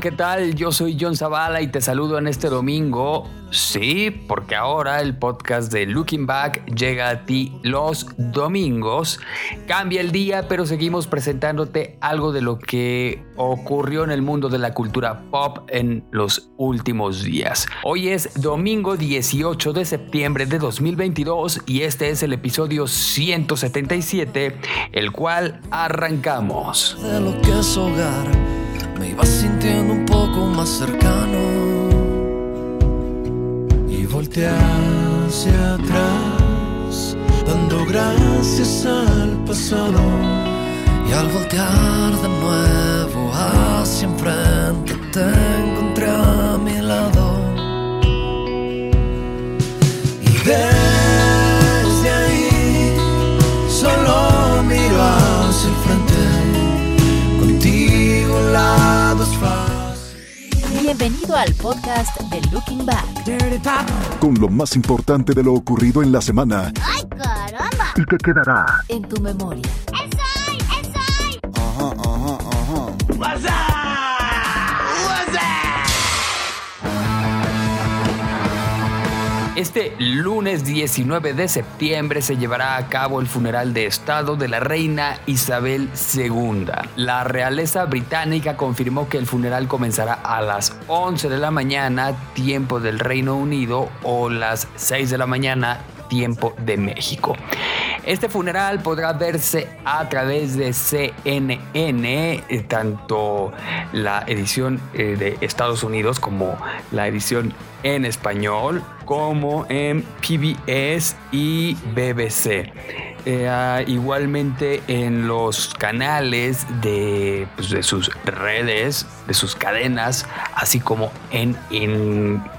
¿Qué tal? Yo soy John Zavala y te saludo en este domingo. Sí, porque ahora el podcast de Looking Back llega a ti los domingos. Cambia el día, pero seguimos presentándote algo de lo que ocurrió en el mundo de la cultura pop en los últimos días. Hoy es domingo 18 de septiembre de 2022 y este es el episodio 177, el cual arrancamos. de lo que es hogar, me iba sintiendo un poco más cercano y volteé hacia atrás, dando gracias al pasado. Y al voltear de nuevo hacia enfrente, te encontré a mi lado. Y desde ahí solo al podcast de Looking Back. con lo más importante de lo ocurrido en la semana ¡Ay, caramba! y que quedará En tu memoria. ¡Esoy! ¡Esoy! Este lunes 19 de septiembre se llevará a cabo el funeral de Estado de la reina Isabel II. La realeza británica confirmó que el funeral comenzará a las 11 de la mañana, tiempo del Reino Unido, o las 6 de la mañana, tiempo de México. Este funeral podrá verse a través de CNN, eh, tanto la edición eh, de Estados Unidos como la edición en español, como en PBS y BBC. Eh, igualmente en los canales de, pues, de sus redes, de sus cadenas, así como en,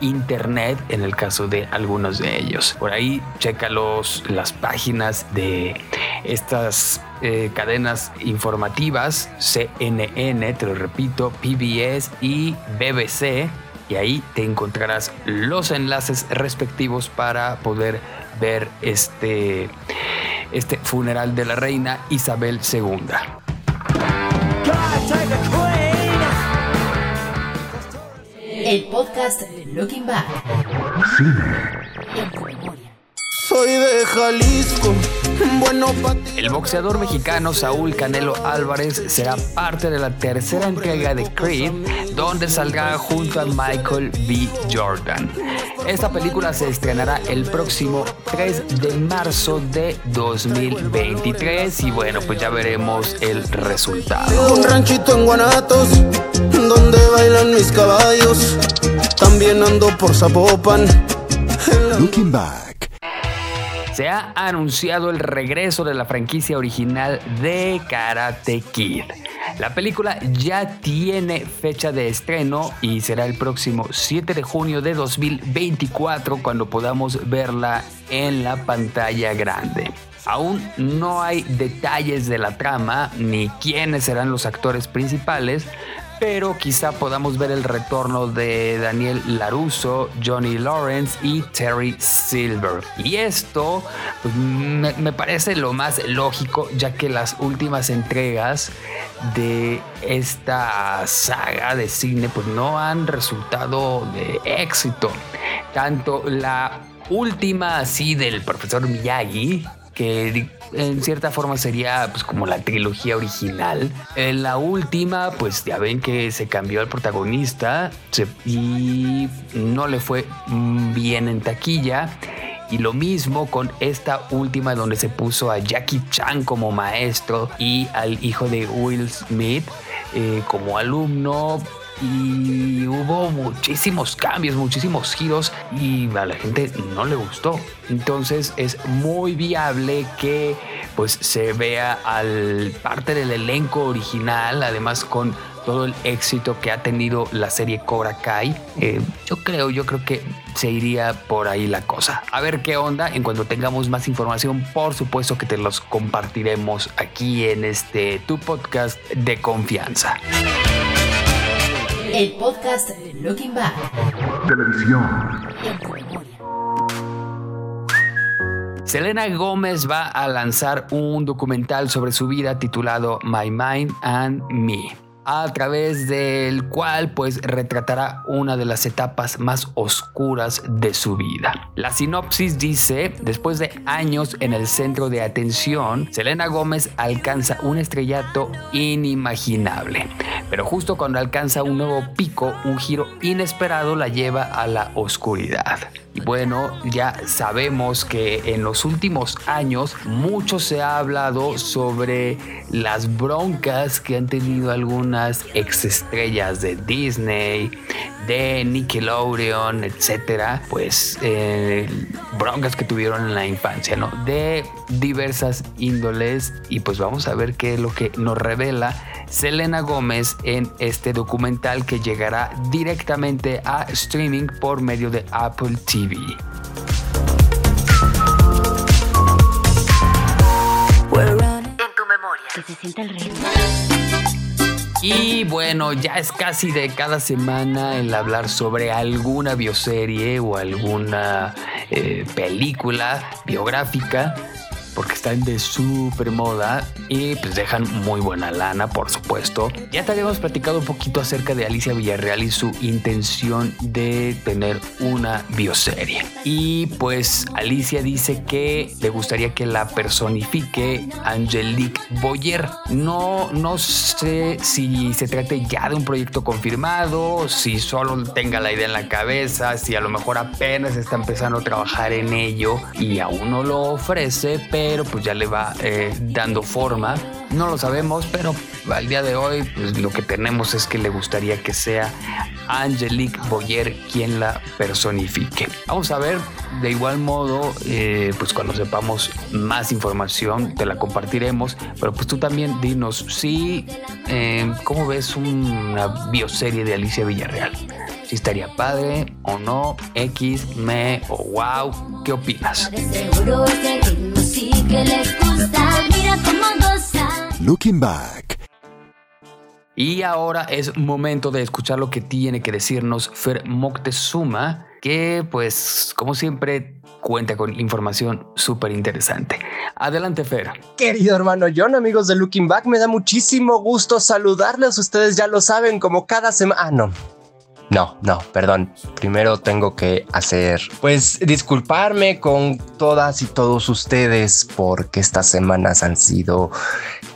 internet en el caso de algunos de ellos. Por ahí checa los, las páginas de estas eh, cadenas informativas, CNN, te lo repito, PBS y BBC. Y ahí te encontrarás los enlaces respectivos para poder ver este, este funeral de la reina Isabel II. El podcast de Looking Back. En tu memoria. Soy de Jalisco. El boxeador mexicano Saúl Canelo Álvarez será parte de la tercera entrega de Creed, donde saldrá junto a Michael B. Jordan. Esta película se estrenará el próximo 3 de marzo de 2023 y bueno, pues ya veremos el resultado. Un ranchito en Guanatos, donde bailan mis caballos. También ando por Zapopan. Looking Back. Se ha anunciado el regreso de la franquicia original de Karate Kid. La película ya tiene fecha de estreno y será el próximo 7 de junio de 2024 cuando podamos verla en la pantalla grande. Aún no hay detalles de la trama ni quiénes serán los actores principales, pero quizá podamos ver el retorno de Daniel Laruso, Johnny Lawrence y Terry Silver. Y esto pues, me, me parece lo más lógico, ya que las últimas entregas de esta saga de cine pues no han resultado de éxito. Tanto la última así del profesor Miyagi, que en cierta forma sería pues como la trilogía original. En la última, pues ya ven que se cambió el protagonista y no le fue bien en taquilla. Y lo mismo con esta última donde se puso a Jackie Chan como maestro y al hijo de Will Smith eh, como alumno. Y hubo muchísimos cambios, muchísimos giros y a la gente no le gustó. Entonces es muy viable que pues se vea al parte del elenco original, además con todo el éxito que ha tenido la serie Cobra Kai, eh, yo creo, yo creo que se iría por ahí la cosa. A ver qué onda, en cuanto tengamos más información, por supuesto que te los compartiremos aquí en este tu podcast de confianza. El podcast Looking Back. Televisión. En tu memoria. Selena Gómez va a lanzar un documental sobre su vida titulado My Mind and Me a través del cual pues retratará una de las etapas más oscuras de su vida. La sinopsis dice, después de años en el centro de atención, Selena Gómez alcanza un estrellato inimaginable. Pero justo cuando alcanza un nuevo pico, un giro inesperado la lleva a la oscuridad. Bueno, ya sabemos que en los últimos años mucho se ha hablado sobre las broncas que han tenido algunas exestrellas de Disney, de Nickelodeon, etcétera, pues eh, broncas que tuvieron en la infancia, ¿no? De diversas índoles y pues vamos a ver qué es lo que nos revela Selena Gómez en este documental que llegará directamente a streaming por medio de Apple TV. En tu memoria. Que se sienta el ritmo. Y bueno, ya es casi de cada semana el hablar sobre alguna bioserie o alguna eh, película biográfica porque están de súper moda y pues dejan muy buena lana, por supuesto. Ya te habíamos platicado un poquito acerca de Alicia Villarreal y su intención de tener una bioserie. Y pues Alicia dice que le gustaría que la personifique Angelique Boyer. No, no sé si se trate ya de un proyecto confirmado, si solo tenga la idea en la cabeza, si a lo mejor apenas está empezando a trabajar en ello y aún no lo ofrece, pero pues ya le va eh, dando forma. No lo sabemos, pero al día de hoy pues, lo que tenemos es que le gustaría que sea Angelique Boyer quien la personifique. Vamos a ver, de igual modo, eh, pues cuando sepamos más información te la compartiremos, pero pues tú también dinos si, eh, ¿cómo ves una bioserie de Alicia Villarreal? Si estaría padre o no, X, me o wow, ¿qué opinas? De seguro ritmo sí que les gusta. Mira cómo goza. Looking Back. Y ahora es momento de escuchar lo que tiene que decirnos Fer Moctezuma, que pues como siempre cuenta con información súper interesante. Adelante Fer. Querido hermano John, amigos de Looking Back, me da muchísimo gusto saludarles. Ustedes ya lo saben, como cada semana. Ah, no. No, no, perdón. Primero tengo que hacer, pues, disculparme con todas y todos ustedes porque estas semanas han sido,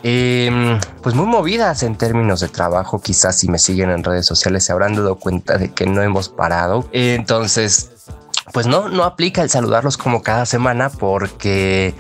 em, pues, muy movidas en términos de trabajo. Quizás si me siguen en redes sociales se habrán dado cuenta de que no hemos parado. Entonces, pues no, no aplica el saludarlos como cada semana porque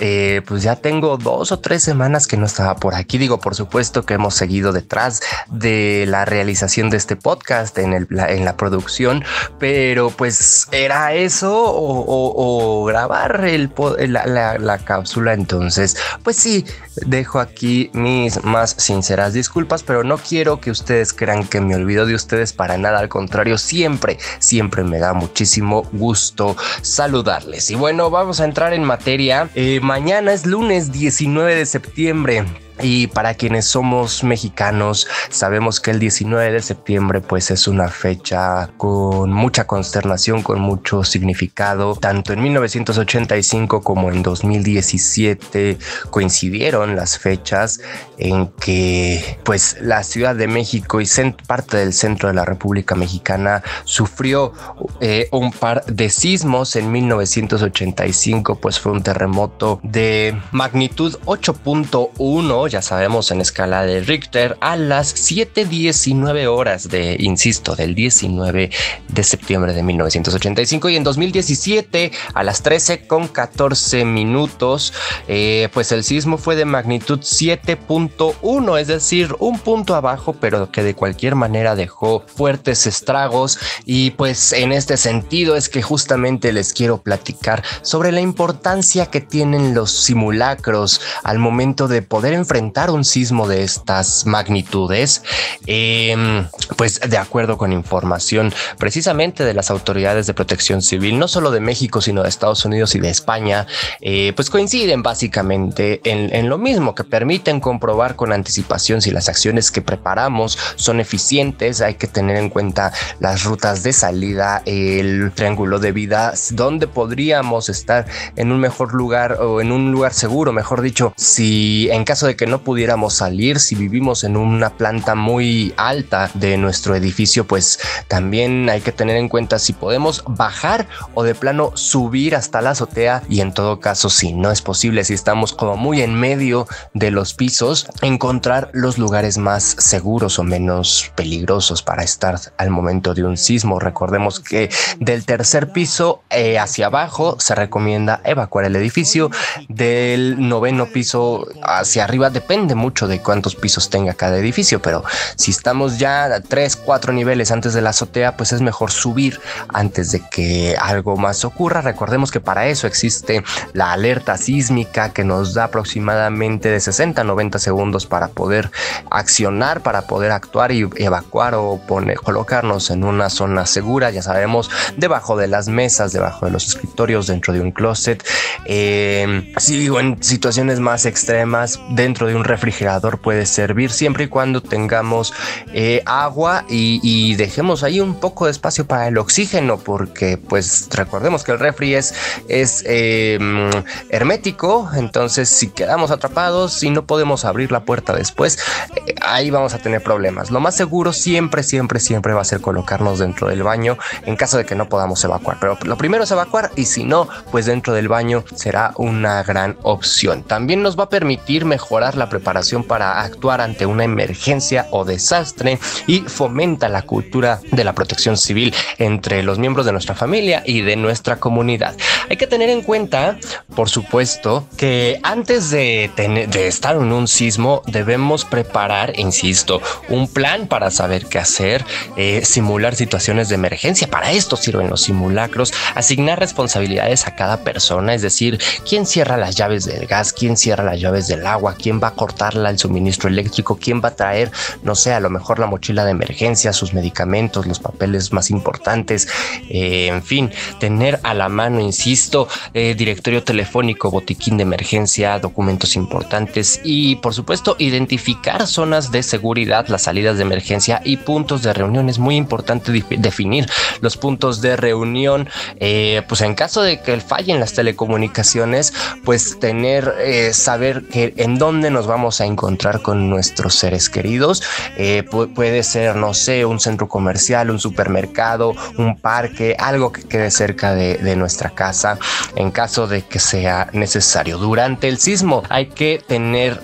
eh, pues ya tengo dos o tres semanas que no estaba por aquí. Digo, por supuesto que hemos seguido detrás de la realización de este podcast en, el, en la producción, pero pues era eso o, grabar el, la, la- la cápsula. Entonces, pues sí, dejo aquí mis más sinceras disculpas, pero no quiero que ustedes crean que me olvido de ustedes para nada. Al contrario, siempre, siempre me da muchísimo gusto saludarles. Y bueno, vamos a entrar en materia. Eh, mañana es lunes 19 de septiembre. Y para quienes somos mexicanos, sabemos que el 19 de septiembre pues es una fecha con mucha consternación, con mucho significado. Tanto en 1985 como en 2017 coincidieron las fechas en que pues la Ciudad de México y parte del centro de la República Mexicana sufrió eh, un par de sismos en 1985 pues fue un terremoto de magnitud 8.1 ya sabemos en escala de Richter a las 7.19 horas de insisto del 19 de septiembre de 1985 y en 2017 a las 13 con 14 minutos eh, pues el sismo fue de magnitud 7.1 es decir un punto abajo pero que de cualquier manera dejó fuertes estragos. Y pues en este sentido es que justamente les quiero platicar sobre la importancia que tienen los simulacros al momento de poder enfrentar enfrentar un sismo de estas magnitudes, em, pues de acuerdo con información precisamente de las autoridades de protección civil, no solo de México, sino de Estados Unidos y de España, eh, pues coinciden básicamente en, lo mismo, que permiten comprobar con anticipación si las acciones que preparamos son eficientes, hay que tener en cuenta las rutas de salida, el triángulo de vida, donde podríamos estar en un mejor lugar o en un lugar seguro, mejor dicho, si en caso de que no pudiéramos salir, si vivimos en una planta muy alta de nuestro edificio, pues también hay que tener en cuenta si podemos bajar o de plano subir hasta la azotea y en todo caso si no es posible, si estamos como muy en medio de los pisos, encontrar los lugares más seguros o menos peligrosos para estar al momento de un sismo. Recordemos que del tercer piso eh, hacia abajo se recomienda evacuar el edificio, del noveno piso hacia arriba depende mucho de cuántos pisos tenga cada edificio, pero si estamos ya a tres, cuatro niveles antes de la azotea, pues es mejor subir antes de que algo más ocurra. Recordemos que para eso existe la alerta sísmica que nos da aproximadamente de 60 a 90 segundos para poder accionar, para poder actuar y evacuar o poner, colocarnos en una zona segura, ya sabemos, debajo de las mesas, debajo de los escritorios, dentro de un closet. Eh, si en situaciones más extremas, dentro de un refrigerador puede servir siempre y cuando tengamos eh, agua y, dejemos ahí un poco de espacio para el oxígeno, porque pues recordemos que el refri es, es eh, hermético, entonces si quedamos atrapados y no podemos abrir la puerta después, eh, ahí vamos a tener problemas. Lo más seguro siempre, siempre, siempre va a ser colocarnos dentro del baño en caso de que no podamos evacuar, pero lo primero es evacuar y si no, pues dentro del baño será una gran opción. También nos va a permitir mejorar la preparación para actuar ante una emergencia o desastre y fomenta la cultura de la protección civil entre los miembros de nuestra familia y de nuestra comunidad. Hay que tener en cuenta, por supuesto, que antes de, estar en un sismo debemos preparar, insisto, un plan para saber qué hacer, eh, simular situaciones de emergencia. Para esto sirven los simulacros, asignar responsabilidades a cada persona, es decir, quién cierra las llaves del gas, quién cierra las llaves del agua, quién va a cortarla el suministro eléctrico, quién va a traer, no sé, a lo mejor la mochila de emergencia, sus medicamentos, los papeles más importantes, eh, en fin, tener a la mano, insisto, eh, directorio telefónico, botiquín de emergencia, documentos importantes y por supuesto identificar zonas de seguridad, las salidas de emergencia y puntos de reunión. Es muy importante definir los puntos de reunión, eh, pues en caso de que fallen las telecomunicaciones, pues tener, saber que en dónde nos vamos a encontrar con nuestros seres queridos. Eh, puede ser, no sé, un centro comercial, un supermercado, un parque, algo que quede cerca de, nuestra casa en caso de que sea necesario. Durante el sismo hay que tener,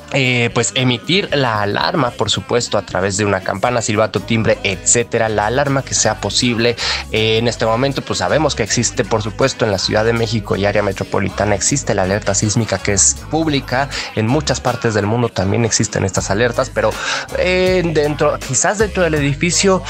pues emitir la alarma, por supuesto, a través de una campana, silbato, timbre, etcétera, la alarma que sea posible. en este momento, pues sabemos que existe, por supuesto, en la Ciudad de México y área metropolitana existe la alerta sísmica que es pública. En muchas partes del mundo también existen estas alertas, pero eh, dentro, quizás dentro del edificio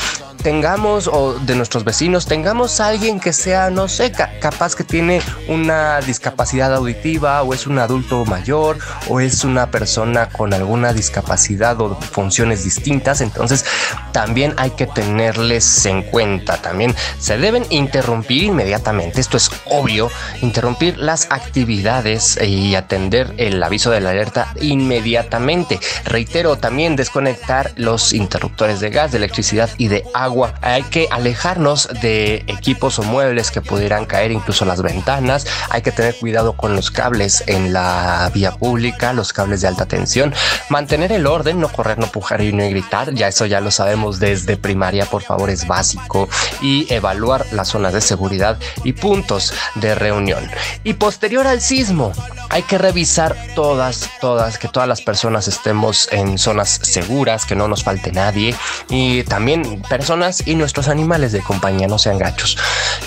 tengamos o de nuestros vecinos tengamos a alguien que sea, no sé, capaz que tiene una discapacidad auditiva o es un adulto mayor o es una persona con alguna discapacidad o funciones distintas. Entonces también hay que tenerles en cuenta. También se deben interrumpir inmediatamente. Esto es obvio. Interrumpir las actividades y atender el aviso de la alerta inmediatamente. Reitero, también desconectar los interruptores de gas, de electricidad y de agua hay que alejarnos de equipos o muebles que pudieran caer, incluso las ventanas. Hay que tener cuidado con los cables en la vía pública, los cables de alta tensión. Mantener el orden, no correr, no pujar y no gritar. Ya eso ya lo sabemos desde primaria, por favor, es básico. Y evaluar las zonas de seguridad y puntos de reunión. Y posterior al sismo, hay que revisar todas, todas, que todas las personas estemos en zonas seguras, que no nos falte nadie. Y también personas y nuestros animales de compañía no sean gachos.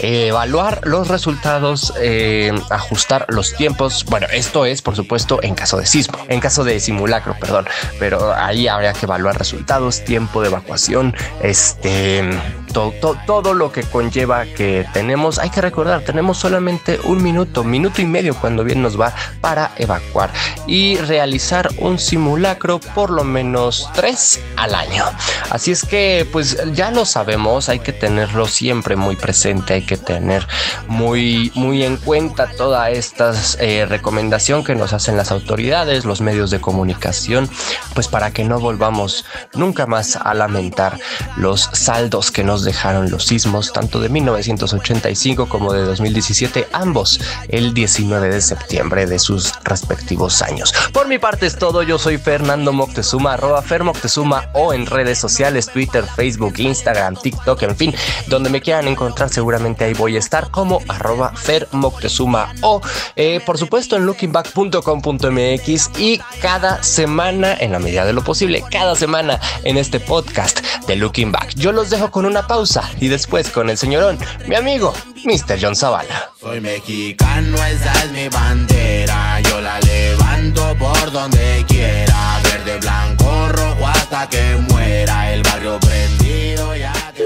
evaluar los resultados, eh, ajustar los tiempos. Bueno, esto es, por supuesto, en caso de sismo, en caso de simulacro, perdón, pero ahí habría que evaluar resultados, tiempo de evacuación, este to- to- todo lo que conlleva que tenemos. Hay que recordar, tenemos solamente un minuto, minuto y medio cuando bien nos va para evacuar y realizar un simulacro por lo menos tres al año. Así es que pues ya lo sabemos, hay que tenerlo siempre muy presente, hay que tener muy, muy en cuenta toda esta eh, recomendación que nos hacen las autoridades, los medios de comunicación, pues para que no volvamos nunca más a lamentar los saldos que nos dejaron los sismos, tanto de 1985 como de 2017, ambos el 19 de septiembre de sus respectivos años. Por mi parte es todo, yo soy Fernando Moctezuma, arroba Fer Moctezuma o en redes sociales, Twitter, Facebook, Instagram, TikTok, en fin, donde me quieran encontrar seguramente ahí voy a estar como arroba Fer Moctezuma o eh, por supuesto en lookingback.com.mx y cada semana, en la medida de lo posible, cada semana en este podcast de Looking Back. Yo los dejo con una pausa y después con el señorón, mi amigo, Mr. John Zavala. Soy mexicano, esa es mi bandera. Yo la levanto por donde quiera. Verde, blanco, rojo hasta que muera. El barrio prendido ya que.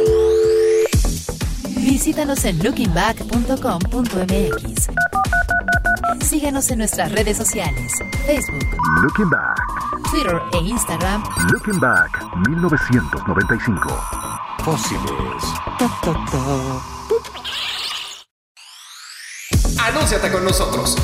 Visítanos en lookingback.com.mx. Síguenos en nuestras redes sociales, Facebook, Looking Back, Twitter e Instagram Looking Back 1995. Fósiles. Anúnciate con nosotros.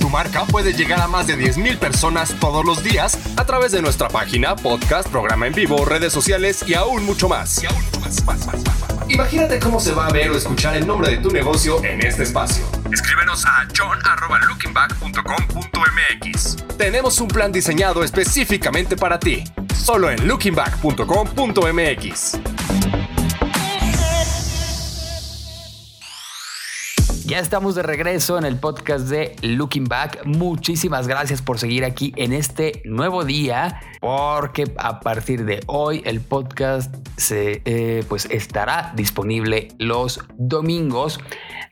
Tu marca puede llegar a más de 10.000 personas todos los días a través de nuestra página, podcast, programa en vivo, redes sociales y aún mucho más. Y aún mucho más, más, más, más, más, más. Imagínate cómo se va a ver o escuchar el nombre de tu negocio en este espacio. Escríbenos a john.lookingback.com.mx. Tenemos un plan diseñado específicamente para ti. Solo en lookingback.com.mx. Ya estamos de regreso en el podcast de Looking Back. Muchísimas gracias por seguir aquí en este nuevo día, porque a partir de hoy el podcast se, eh, pues estará disponible los domingos.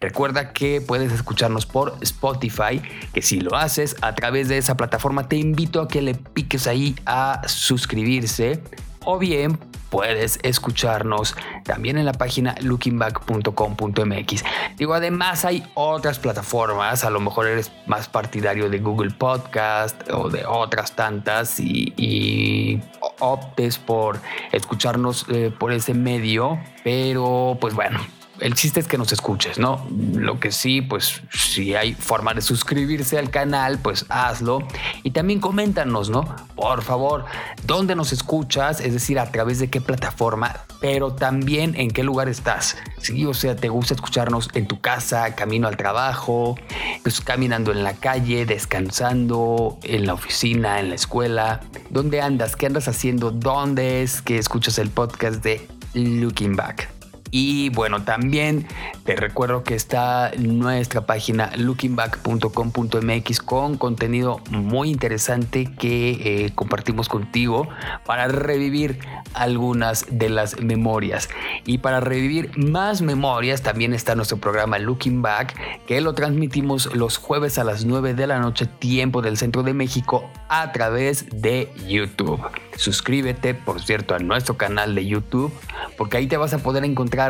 Recuerda que puedes escucharnos por Spotify, que si lo haces a través de esa plataforma te invito a que le piques ahí a suscribirse o bien puedes escucharnos también en la página lookingback.com.mx. Digo, además hay otras plataformas, a lo mejor eres más partidario de Google Podcast o de otras tantas y, optes por escucharnos eh, por ese medio, pero pues bueno, el chiste es que nos escuches, ¿no? Lo que sí, pues si hay forma de suscribirse al canal, pues hazlo. Y también coméntanos, ¿no? Por favor, ¿dónde nos escuchas? Es decir, a través de qué plataforma, pero también en qué lugar estás. Sí, o sea, te gusta escucharnos en tu casa, camino al trabajo, pues caminando en la calle, descansando, en la oficina, en la escuela. ¿Dónde andas? ¿Qué andas haciendo? ¿Dónde es que escuchas el podcast de Looking Back? Y bueno, también te recuerdo que está nuestra página lookingback.com.mx con contenido muy interesante que eh, compartimos contigo para revivir algunas de las memorias. Y para revivir más memorias también está nuestro programa Looking Back, que lo transmitimos los jueves a las 9 de la noche, tiempo del centro de México, a través de YouTube. Suscríbete, por cierto, a nuestro canal de YouTube, porque ahí te vas a poder encontrar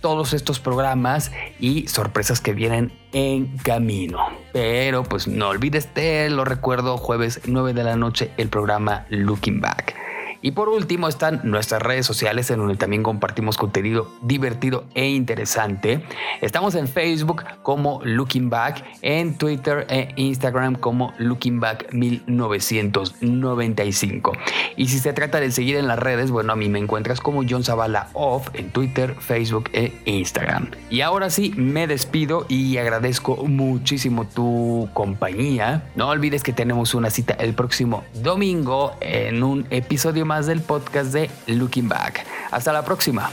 todos estos programas y sorpresas que vienen en camino. Pero pues no olvides, te lo recuerdo, jueves 9 de la noche, el programa Looking Back. Y por último están nuestras redes sociales en donde también compartimos contenido divertido e interesante. Estamos en Facebook como Looking Back, en Twitter e Instagram como Looking Back 1995. Y si se trata de seguir en las redes, bueno, a mí me encuentras como John Zavala Off en Twitter, Facebook e Instagram. Y ahora sí, me despido y agradezco muchísimo tu compañía. No olvides que tenemos una cita el próximo domingo en un episodio más del podcast de Looking Back. Hasta la próxima.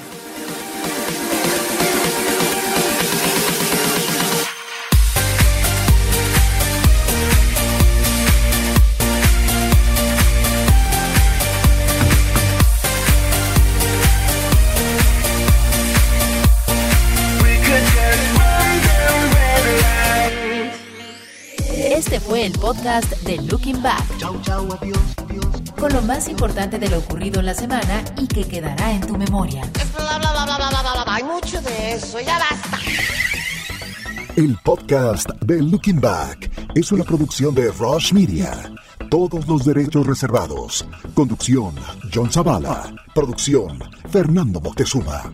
Este fue el podcast de Looking Back. Chau, chau, adiós, adiós. Con lo más importante de lo ocurrido en la semana y que quedará en tu memoria. Hay mucho de eso, ya basta. El podcast de Looking Back es una producción de Rush Media. Todos los derechos reservados. Conducción, John Zavala. Producción, Fernando Moctezuma.